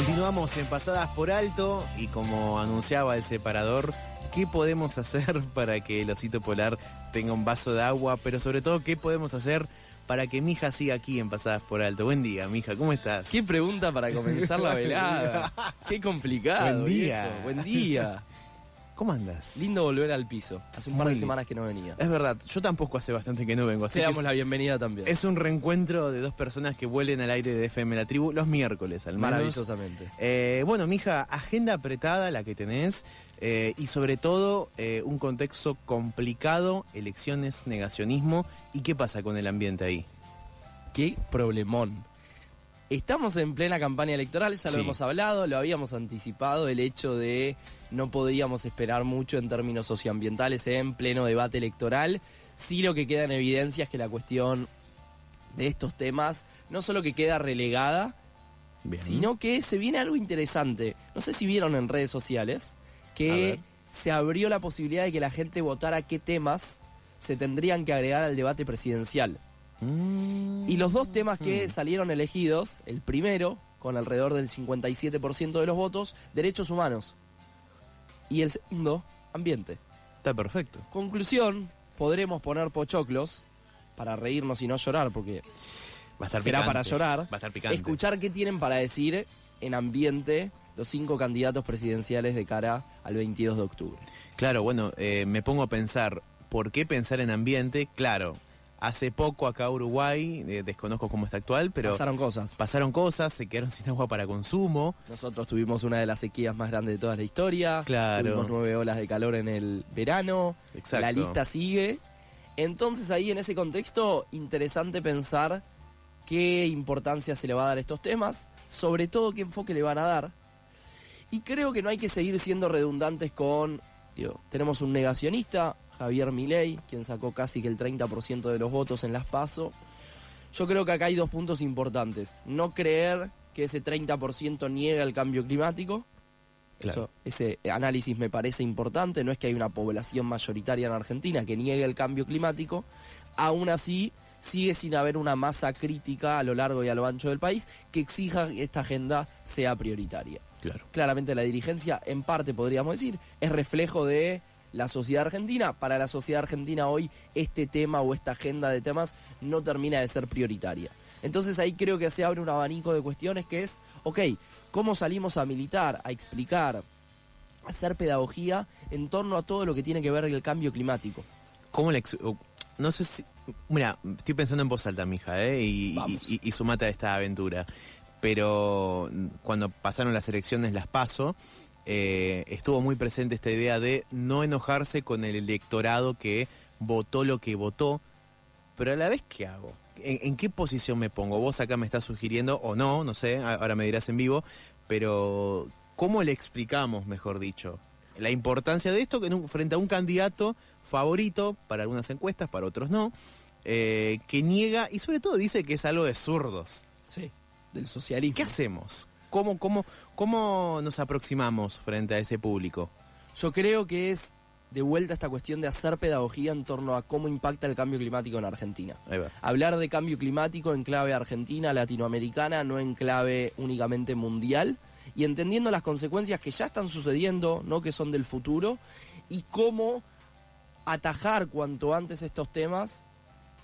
Continuamos en Pasadas por Alto y como anunciaba el separador, ¿qué podemos hacer para que el osito polar tenga un vaso de agua? Pero sobre todo, ¿qué podemos hacer para que mi hija siga aquí en Pasadas por Alto? Buen día, mija, ¿cómo estás? Qué pregunta para comenzar la velada. Qué complicado. Buen día. viejo. Buen día. ¿Cómo andas? Lindo volver al piso. Hace un par Muy de semanas que no venía. Es verdad, yo tampoco hace bastante que no vengo, así Te que damos es, la bienvenida también. es un reencuentro de dos personas que vuelen al aire de FM La Tribu los miércoles, al menos. Maravillosamente. Eh, bueno, mija, agenda apretada la que tenés eh, y sobre todo eh, un contexto complicado, elecciones, negacionismo y qué pasa con el ambiente ahí. Qué problemón. Estamos en plena campaña electoral, ya lo Sí. hemos hablado, lo habíamos anticipado, el hecho de no podríamos esperar mucho en términos socioambientales en pleno debate electoral. Sí lo que queda en evidencia es que la cuestión de estos temas no solo que queda relegada, Bien. sino que se viene algo interesante. No sé si vieron en redes sociales que se abrió la posibilidad de que la gente votara qué temas se tendrían que agregar al debate presidencial. Mm. Y los dos temas que salieron elegidos, el primero, con alrededor del 57% de los votos, derechos humanos. Y el segundo, ambiente. Está perfecto. Conclusión, podremos poner pochoclos para reírnos y no llorar, porque Va a estar será picante. para llorar. Va a estar picante. Escuchar qué tienen para decir en ambiente los cinco candidatos presidenciales de cara al 22 de octubre. Claro, bueno, eh, me pongo a pensar, ¿por qué pensar en ambiente? Claro, hace poco acá Uruguay, eh, desconozco cómo está actual, pero Pasaron cosas. pasaron cosas, se quedaron sin agua para consumo. Nosotros tuvimos una de las sequías más grandes de toda la historia. Claro. Tuvimos nueve olas de calor en el verano. Exacto. La lista sigue. Entonces ahí en ese contexto, interesante pensar qué importancia se le va a dar a estos temas, sobre todo qué enfoque le van a dar. Y creo que no hay que seguir siendo redundantes con, digo, tenemos un negacionista, Javier Milei, quien sacó casi que el 30% de los votos en las PASO. Yo creo que acá hay dos puntos importantes. No creer que ese 30% niega el cambio climático. Claro. Eso, ese análisis me parece importante. No es que hay una población mayoritaria en Argentina que niegue el cambio climático. Aún así, sigue sin haber una masa crítica a lo largo y a lo ancho del país que exija que esta agenda sea prioritaria. Claro. Claramente la dirigencia, en parte podríamos decir, es reflejo de la sociedad argentina. Para la sociedad argentina hoy este tema o esta agenda de temas no termina de ser prioritaria. Entonces ahí creo que se abre un abanico de cuestiones que es, ok, ¿cómo salimos a militar, a explicar, a hacer pedagogía en torno a todo lo que tiene que ver el cambio climático? ¿Cómo le No sé si... Mira, estoy pensando en voz alta, mija, ¿eh? Y, Vamos. y, y- y sumate a esta aventura. Pero mm, cuando pasaron las elecciones, las paso, eh, estuvo muy presente esta idea de no enojarse con el electorado que votó lo que votó. Pero a la vez, ¿qué hago? ¿En, en qué posición me pongo? Vos acá me estás sugiriendo, o no, no sé, ahora me dirás en vivo, pero ¿cómo le explicamos, mejor dicho, la importancia de esto que frente a un candidato favorito para algunas encuestas, para otros no, eh, que niega y sobre todo dice que es algo de zurdos? Sí. Del socialismo. ¿Qué hacemos? ¿Cómo, cómo, ¿Cómo nos aproximamos frente a ese público? Yo creo que es de vuelta esta cuestión de hacer pedagogía en torno a cómo impacta el cambio climático en Argentina. Hablar de cambio climático en clave argentina, latinoamericana, no en clave únicamente mundial, y entendiendo las consecuencias que ya están sucediendo, no que son del futuro, y cómo atajar cuanto antes estos temas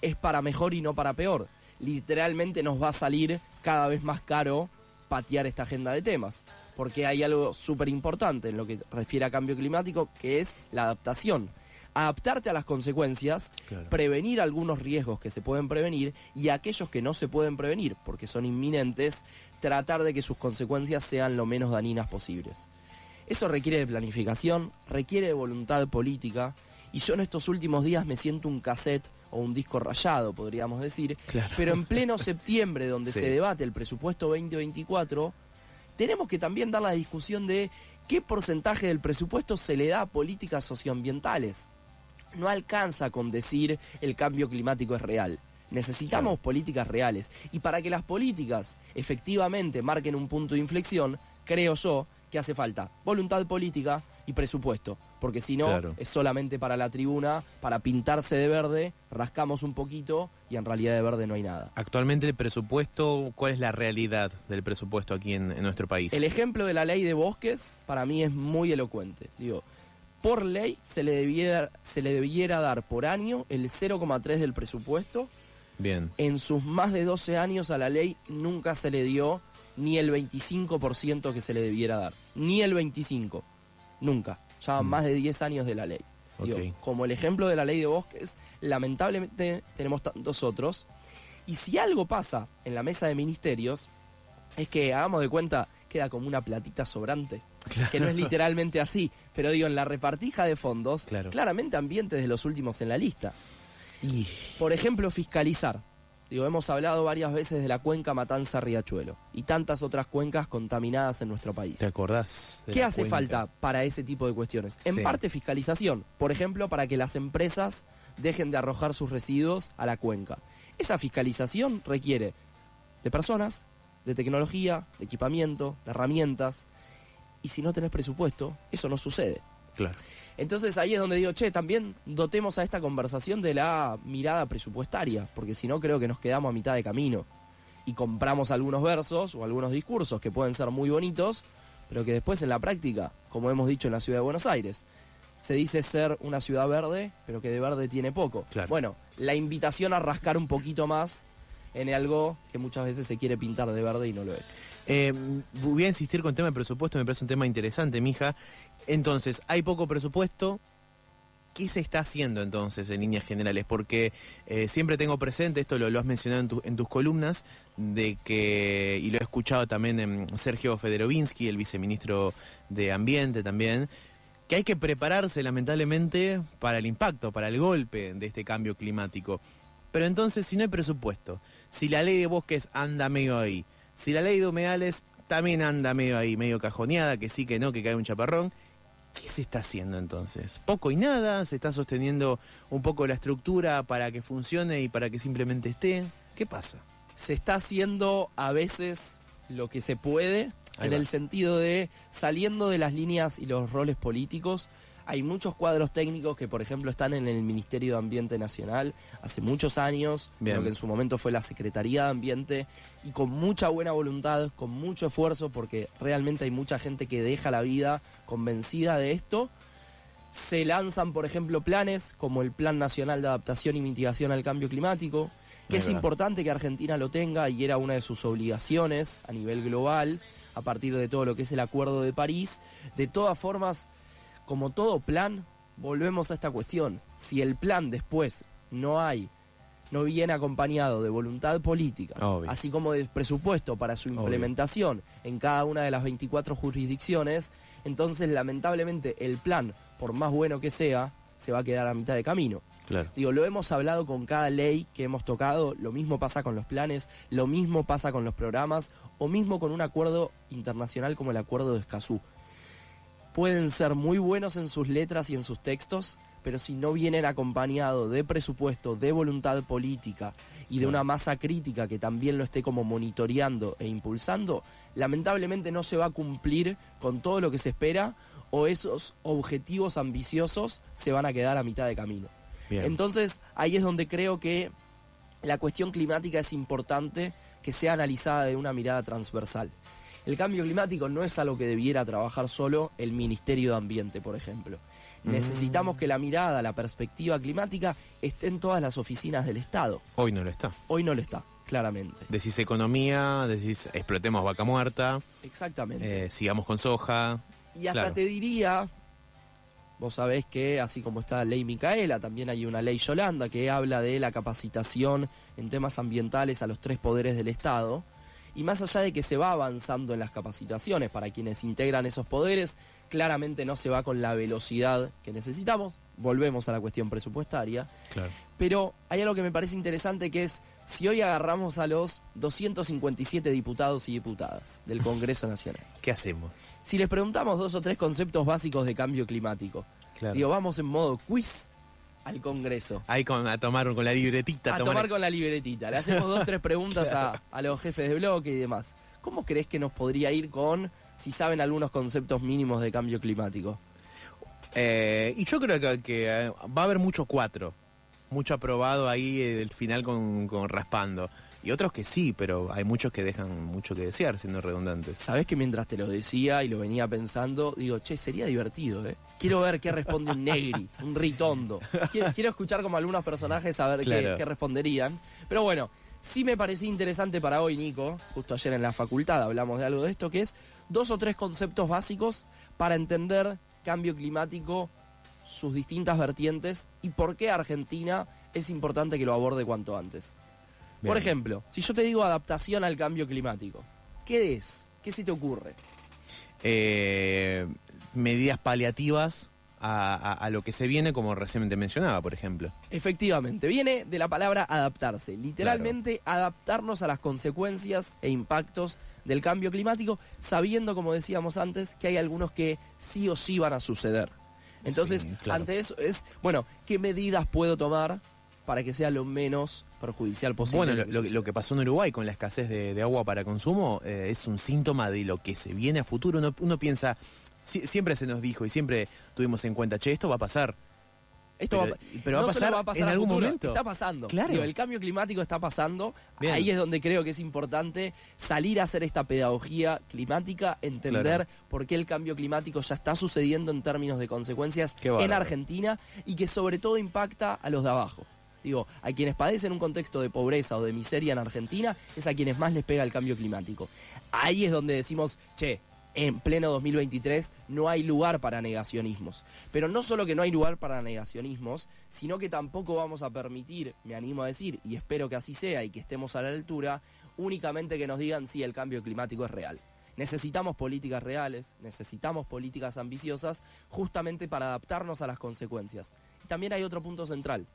es para mejor y no para peor. Literalmente nos va a salir cada vez más caro patear esta agenda de temas, porque hay algo súper importante en lo que refiere a cambio climático, que es la adaptación. Adaptarte a las consecuencias, Claro. prevenir algunos riesgos que se pueden prevenir y aquellos que no se pueden prevenir, porque son inminentes, tratar de que sus consecuencias sean lo menos dañinas posibles. Eso requiere de planificación, requiere de voluntad política Y yo en estos últimos días me siento un cassette o un disco rayado, podríamos decir. Claro. Pero en pleno septiembre, donde Sí. se debate el presupuesto 2024, tenemos que también dar la discusión de qué porcentaje del presupuesto se le da a políticas socioambientales. No alcanza con decir el cambio climático es real. Necesitamos Claro. políticas reales. Y para que las políticas efectivamente marquen un punto de inflexión, creo yo que hace falta voluntad política y presupuesto. Porque si no, Claro. es solamente para la tribuna, para pintarse de verde, rascamos un poquito y en realidad de verde no hay nada. Actualmente el presupuesto, ¿cuál es la realidad del presupuesto aquí en, en nuestro país? El ejemplo de la ley de bosques para mí es muy elocuente. Digo, por ley se le debiera, se le debiera dar por año el 0,3 del presupuesto. Bien. En sus más de 12 años a la ley nunca se le dio ni el 25% que se le debiera dar. Ni el 25%. Nunca. Ya Mm. más de 10 años de la ley. Digo, como el ejemplo de la ley de bosques, lamentablemente tenemos tantos otros. Y si algo pasa en la mesa de ministerios, es que hagamos de cuenta, queda como una platita sobrante. Que no es literalmente así, pero digo, en la repartija de fondos, Claro. claramente ambientes de los últimos en la lista. Y- Por ejemplo, fiscalizar. Digo, hemos hablado varias veces de la cuenca Matanza-Riachuelo y tantas otras cuencas contaminadas en nuestro país. ¿Te acordás? de ¿Qué hace cuenca? falta para ese tipo de cuestiones? En Sí. parte fiscalización, por ejemplo, para que las empresas dejen de arrojar sus residuos a la cuenca. Esa fiscalización requiere de personas, de tecnología, de equipamiento, de herramientas, y si no tenés presupuesto, eso no sucede. Claro. Entonces ahí es donde digo, che, también dotemos a esta conversación de la mirada presupuestaria, porque si no creo que nos quedamos a mitad de camino y compramos algunos versos o algunos discursos que pueden ser muy bonitos, pero que después en la práctica, como hemos dicho en la ciudad de Buenos Aires, se dice ser una ciudad verde, pero que de verde tiene poco. Claro. Bueno, la invitación a rascar un poquito más en algo que muchas veces se quiere pintar de verde y no lo es. Eh, voy a insistir con el tema de presupuesto, me parece un tema interesante, mija. Entonces, hay poco presupuesto. ¿Qué se está haciendo entonces en líneas generales? Porque eh, siempre tengo presente, esto lo, has mencionado en tus columnas, de que, y lo he escuchado también en Sergio Federovinsky, el viceministro de Ambiente también, que hay que prepararse lamentablemente para el impacto, para el golpe de este cambio climático. Pero entonces, si no hay presupuesto, si la ley de bosques anda medio ahí, si la ley de humedales también anda medio ahí, medio cajoneada, que sí, que no, que cae un chaparrón, ¿qué se está haciendo entonces? Poco y nada, se está sosteniendo un poco la estructura para que funcione y para que simplemente esté. ¿Qué pasa? se está haciendo a veces lo que se puede en el sentido de saliendo de las líneas y los roles políticos. Hay muchos cuadros técnicos que, por ejemplo, están en el Ministerio de Ambiente Nacional hace muchos años, Bien. lo que en su momento fue la Secretaría de Ambiente, y con mucha buena voluntad, con mucho esfuerzo, porque realmente hay mucha gente que deja la vida convencida de esto. Se lanzan, por ejemplo, planes como el Plan Nacional de Adaptación y Mitigación al Cambio Climático, que es importante que Argentina lo tenga y era una de sus obligaciones a nivel global, a partir de todo lo que es el Acuerdo de París. De todas formas, como todo plan, volvemos a esta cuestión. Si el plan después no hay, no viene acompañado de voluntad política, Obvio. así como de presupuesto para su implementación en cada una de las 24 jurisdicciones, entonces lamentablemente el plan, por más bueno que sea, se va a quedar a mitad de camino. Claro. Digo, lo hemos hablado con cada ley que hemos tocado, lo mismo pasa con los planes, lo mismo pasa con los programas, o mismo con un acuerdo internacional como el Acuerdo de Escazú. Pueden ser muy buenos en sus letras y en sus textos, pero si no vienen acompañados de presupuesto, de voluntad política y de una masa crítica que también lo esté como monitoreando e impulsando, lamentablemente no se va a cumplir con todo lo que se espera o esos objetivos ambiciosos se van a quedar a mitad de camino. Bien. Entonces, ahí es donde creo que la cuestión climática es importante que sea analizada de una mirada transversal. El cambio climático no es algo que debiera trabajar solo el Ministerio de Ambiente, por ejemplo. Necesitamos que la mirada, la perspectiva climática esté en todas las oficinas del Estado. Hoy no lo está. Hoy no lo está, claramente. Decís economía, decís explotemos vaca muerta, Exactamente. eh, sigamos con soja. Y hasta Claro. te diría, vos sabés que así como está la ley Micaela, también hay una ley Yolanda que habla de la capacitación en temas ambientales a los tres poderes del Estado. Y más allá de que se va avanzando en las capacitaciones para quienes integran esos poderes, claramente no se va con la velocidad que necesitamos. Volvemos a la cuestión presupuestaria. Claro. Pero hay algo que me parece interesante que es si hoy agarramos a los 257 diputados y diputadas del Congreso Nacional, ¿Qué hacemos? si les preguntamos dos o tres conceptos básicos de cambio climático, Claro. digo, vamos en modo quiz al Congreso. Ahí con, a tomar con la libretita. A tomar con la libretita. Le hacemos dos tres preguntas a, a los jefes de bloque y demás. ¿Cómo crees que nos podría ir con si saben algunos conceptos mínimos de cambio climático? Eh, y yo creo que, que, eh, va a haber mucho cuatro. Mucho aprobado ahí eh, del final con, con raspando. Y otros que sí, pero hay muchos que dejan mucho que desear, siendo redundantes. Sabés que mientras te lo decía y lo venía pensando, digo, che, sería divertido, ¿eh? Quiero ver qué responde un negri, un ritondo. Quiero, quiero escuchar como algunos personajes a ver qué- qué, responderían. Pero bueno, sí me parecía interesante para hoy, Nico. Justo ayer en la facultad hablamos de algo de esto, que es dos o tres conceptos básicos para entender cambio climático, sus distintas vertientes y por qué Argentina es importante que lo aborde cuanto antes. Por ejemplo, si yo te digo adaptación al cambio climático, ¿qué es? ¿Qué se te ocurre? Eh, medidas paliativas a, a- a lo que se viene, como recientemente mencionaba, por ejemplo. Efectivamente, viene de la palabra adaptarse, literalmente adaptarnos a las consecuencias e impactos del cambio climático, sabiendo, como decíamos antes, que hay algunos que sí o sí van a suceder. Entonces, Sí, claro. ante eso es, bueno, ¿qué medidas puedo tomar para que sea lo menos perjudicial posible? Bueno, lo, lo- lo que pasó en Uruguay con la escasez de, de agua para consumo eh, es un síntoma de lo que se viene a futuro. Uno, uno piensa, si- siempre se nos dijo y siempre tuvimos en cuenta, che, esto va a pasar. Esto Pero- va, a- pero va a pasar va a pasar en algún futuro, momento. Está pasando. Claro. Digo, el cambio climático está pasando. Bien. Ahí es donde creo que es importante salir a hacer esta pedagogía climática, entender Claro. por qué el cambio climático ya está sucediendo en términos de consecuencias en. Argentina y que sobre todo impacta a los de abajo. Digo, a quienes padecen un contexto de pobreza o de miseria en Argentina es a quienes más les pega el cambio climático. Ahí es donde decimos, che, en pleno 2023 no hay lugar para negacionismos. Pero no solo que no hay lugar para negacionismos, sino que tampoco vamos a permitir, me animo a decir, y espero que así sea y que estemos a la altura, únicamente que nos digan si el cambio climático es real. Necesitamos políticas reales, necesitamos políticas ambiciosas, justamente para adaptarnos a las consecuencias. Y también hay otro punto central,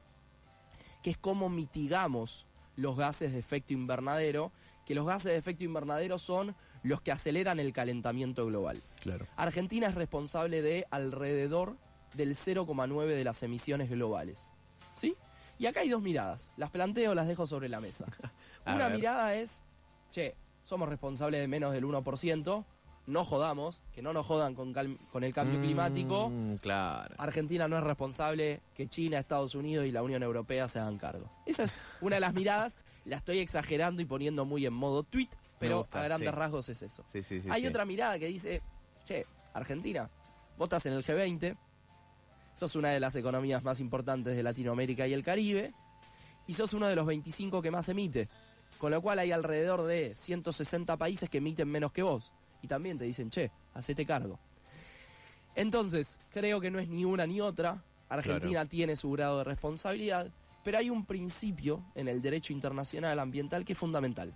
que es cómo mitigamos los gases de efecto invernadero, que los gases de efecto invernadero son los que aceleran el calentamiento global. Claro. Argentina es responsable de alrededor del 0,9 de las emisiones globales. ¿Sí? Y acá hay dos miradas. Las planteo, las dejo sobre la mesa. Una mirada es, che, somos responsables de menos del 1%, no jodamos, que no nos jodan con, el cambio climático. Mm, claro. Argentina no es responsable que China, Estados Unidos y la Unión Europea se hagan cargo. Esa es una de las miradas, la estoy exagerando y poniendo muy en modo tweet, pero gusta, a grandes sí. rasgos es eso. Sí, sí, sí, Hay otra mirada que dice, che, Argentina, vos estás en el G20, sos una de las economías más importantes de Latinoamérica y el Caribe, y sos uno de los 25 que más emite. Con lo cual hay alrededor de 160 países que emiten menos que vos. Y también te dicen, che, hacete cargo. Entonces, creo que no es ni una ni otra. Argentina tiene su grado de responsabilidad, pero hay un principio en el derecho internacional ambiental que es fundamental.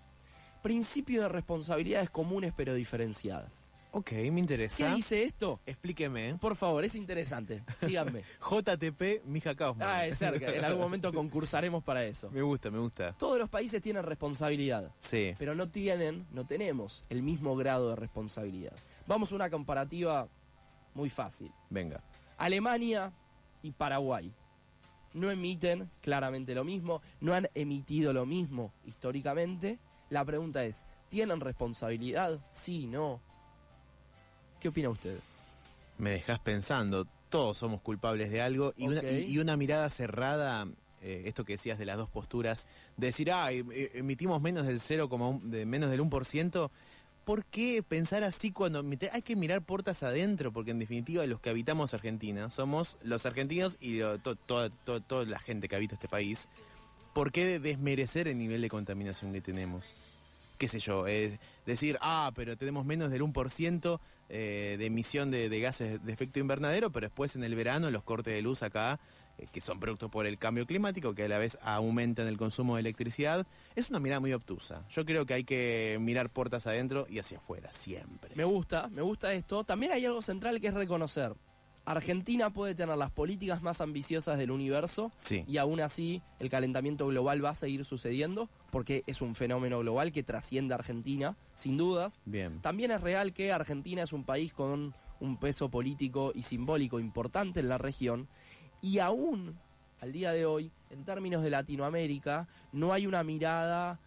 Principio de responsabilidades comunes pero diferenciadas. Ok, me interesa. ¿Qué dice esto? Explíqueme. Por favor, es interesante. Síganme. JTP Mija Kaufman. Ah, es cerca. En algún momento concursaremos para eso. Me gusta, me gusta. Todos los países tienen responsabilidad, Sí. pero no tienen, no tenemos el mismo grado de responsabilidad. Vamos a una comparativa muy fácil. Venga. Alemania y Paraguay no emiten claramente lo mismo, no han emitido lo mismo históricamente. La pregunta es, ¿tienen responsabilidad? Sí, no. ¿Qué opina usted? Me dejas pensando, todos somos culpables de algo y, una, Ok. y, y una mirada cerrada, eh, esto que decías de las dos posturas, de decir, ah, emitimos menos del 0, de menos del 1%, ¿por qué pensar así cuando hay que mirar puertas adentro? Porque en definitiva los que habitamos Argentina somos los argentinos y lo- to- toda, to- toda la gente que habita este país. ¿Por qué desmerecer el nivel de contaminación que tenemos? Qué sé yo, decir, ah, pero tenemos menos del 1% eh, de emisión de, de gases de efecto invernadero, pero después en el verano los cortes de luz acá eh, que son productos por el cambio climático, que a la vez aumentan el consumo de electricidad, es una mirada muy obtusa. Yo creo que hay que mirar puertas adentro y hacia afuera, siempre. Me gusta, me gusta esto. También hay algo central que es reconocer. Argentina puede tener las políticas más ambiciosas del universo Sí. y aún así el calentamiento global va a seguir sucediendo porque es un fenómeno global que trasciende a Argentina, sin dudas. Bien. También es real que Argentina es un país con un peso político y simbólico importante en la región y aún al día de hoy, en términos de Latinoamérica, no hay una mirada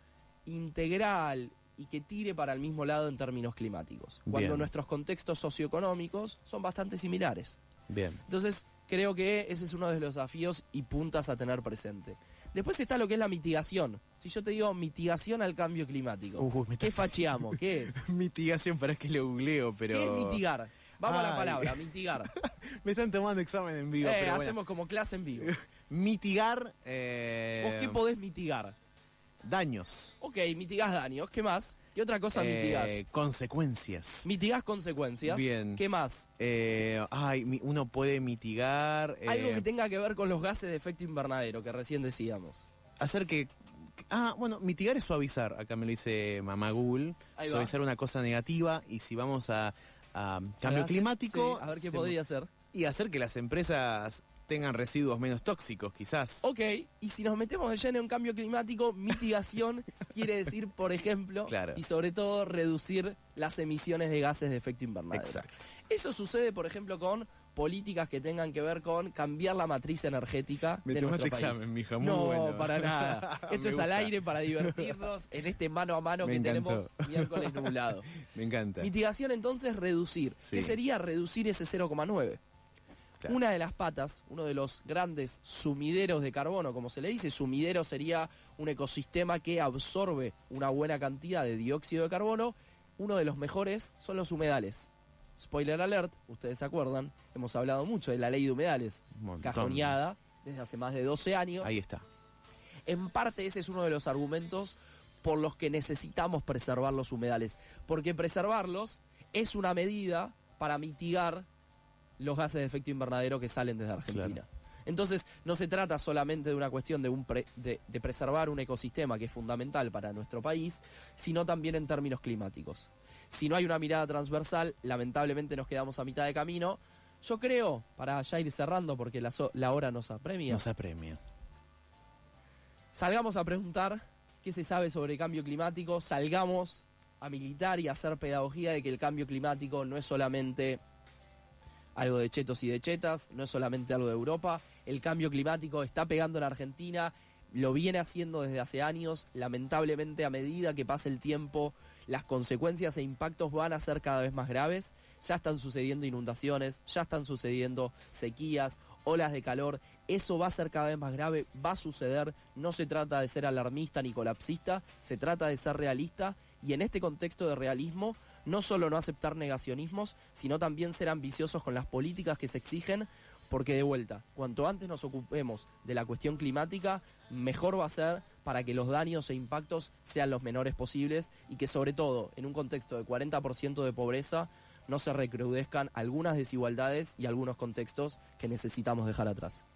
integral y que tire para el mismo lado en términos climáticos, cuando Bien. nuestros contextos socioeconómicos son bastante similares. Bien. Entonces, creo que ese es uno de los desafíos y puntas a tener presente. Después está lo que es la mitigación. Si yo te digo mitigación al cambio climático, Uy, me está- ¿qué facheamos? ¿Qué es? Mitigación, para que lo googleo, pero... ¿Qué es mitigar? Vamos a la palabra, mitigar. Me están tomando examen en vivo, Eh, pero bueno. hacemos como clase en vivo. Mitigar... eh, ¿Vos qué podés mitigar? Daños. Ok, mitigás daños. ¿Qué más? ¿Qué otra cosa Eh, mitigás? consecuencias. Mitigás consecuencias. Bien. ¿Qué más? Eh, ay, uno puede mitigar... eh, Algo que tenga que ver con los gases de efecto invernadero que recién decíamos. hacer que... Ah, bueno, mitigar es suavizar. Acá me lo dice va. Suavizar una cosa negativa. Y si vamos a, a cambio climático... Sí, a ver qué podría ser. Y hacer que las empresas tengan residuos menos tóxicos, quizás. Ok, y si nos metemos de lleno en cambio climático, mitigación quiere decir, por ejemplo, Claro. y sobre todo reducir las emisiones de gases de efecto invernadero. Exacto. Eso sucede, por ejemplo, con políticas que tengan que ver con cambiar la matriz energética Me de nuestro país. examen, mija, muy no, bueno. para nada. Esto es al aire para divertirnos en este mano a mano Me que encantó. tenemos miércoles nublado. Me encanta. Mitigación entonces reducir. Sí. ¿Qué sería reducir ese 0,9? Claro. Una de las patas, uno de los grandes sumideros de carbono, como se le dice, sumidero sería un ecosistema que absorbe una buena cantidad de dióxido de carbono. Uno de los mejores son los humedales. Spoiler alert, ustedes se acuerdan, hemos hablado mucho de la ley de humedales, cajoneada desde hace más de 12 años. Ahí está. En parte ese es uno de los argumentos por los que necesitamos preservar los humedales, porque preservarlos es una medida para mitigar los gases de efecto invernadero que salen desde Argentina. Claro. Entonces, no se trata solamente de una cuestión de, un pre- de, de preservar un ecosistema que es fundamental para nuestro país, sino también en términos climáticos. Si no hay una mirada transversal, lamentablemente nos quedamos a mitad de camino. Yo creo, para ya ir cerrando, porque la, so- la hora nos apremia, Nos apremia. salgamos a preguntar qué se sabe sobre el cambio climático, salgamos a militar y a hacer pedagogía de que el cambio climático no es solamente algo de chetos y de chetas, no es solamente algo de Europa, el cambio climático está pegando en Argentina, lo viene haciendo desde hace años, lamentablemente a medida que pasa el tiempo, las consecuencias e impactos van a ser cada vez más graves, ya están sucediendo inundaciones, ya están sucediendo sequías, olas de calor, eso va a ser cada vez más grave, va a suceder, no se trata de ser alarmista ni colapsista, se trata de ser realista. Y en este contexto de realismo, no solo no aceptar negacionismos, sino también ser ambiciosos con las políticas que se exigen, porque de vuelta, cuanto antes nos ocupemos de la cuestión climática, mejor va a ser para que los daños e impactos sean los menores posibles y que sobre todo en un contexto de 40% de pobreza no se recrudezcan algunas desigualdades y algunos contextos que necesitamos dejar atrás.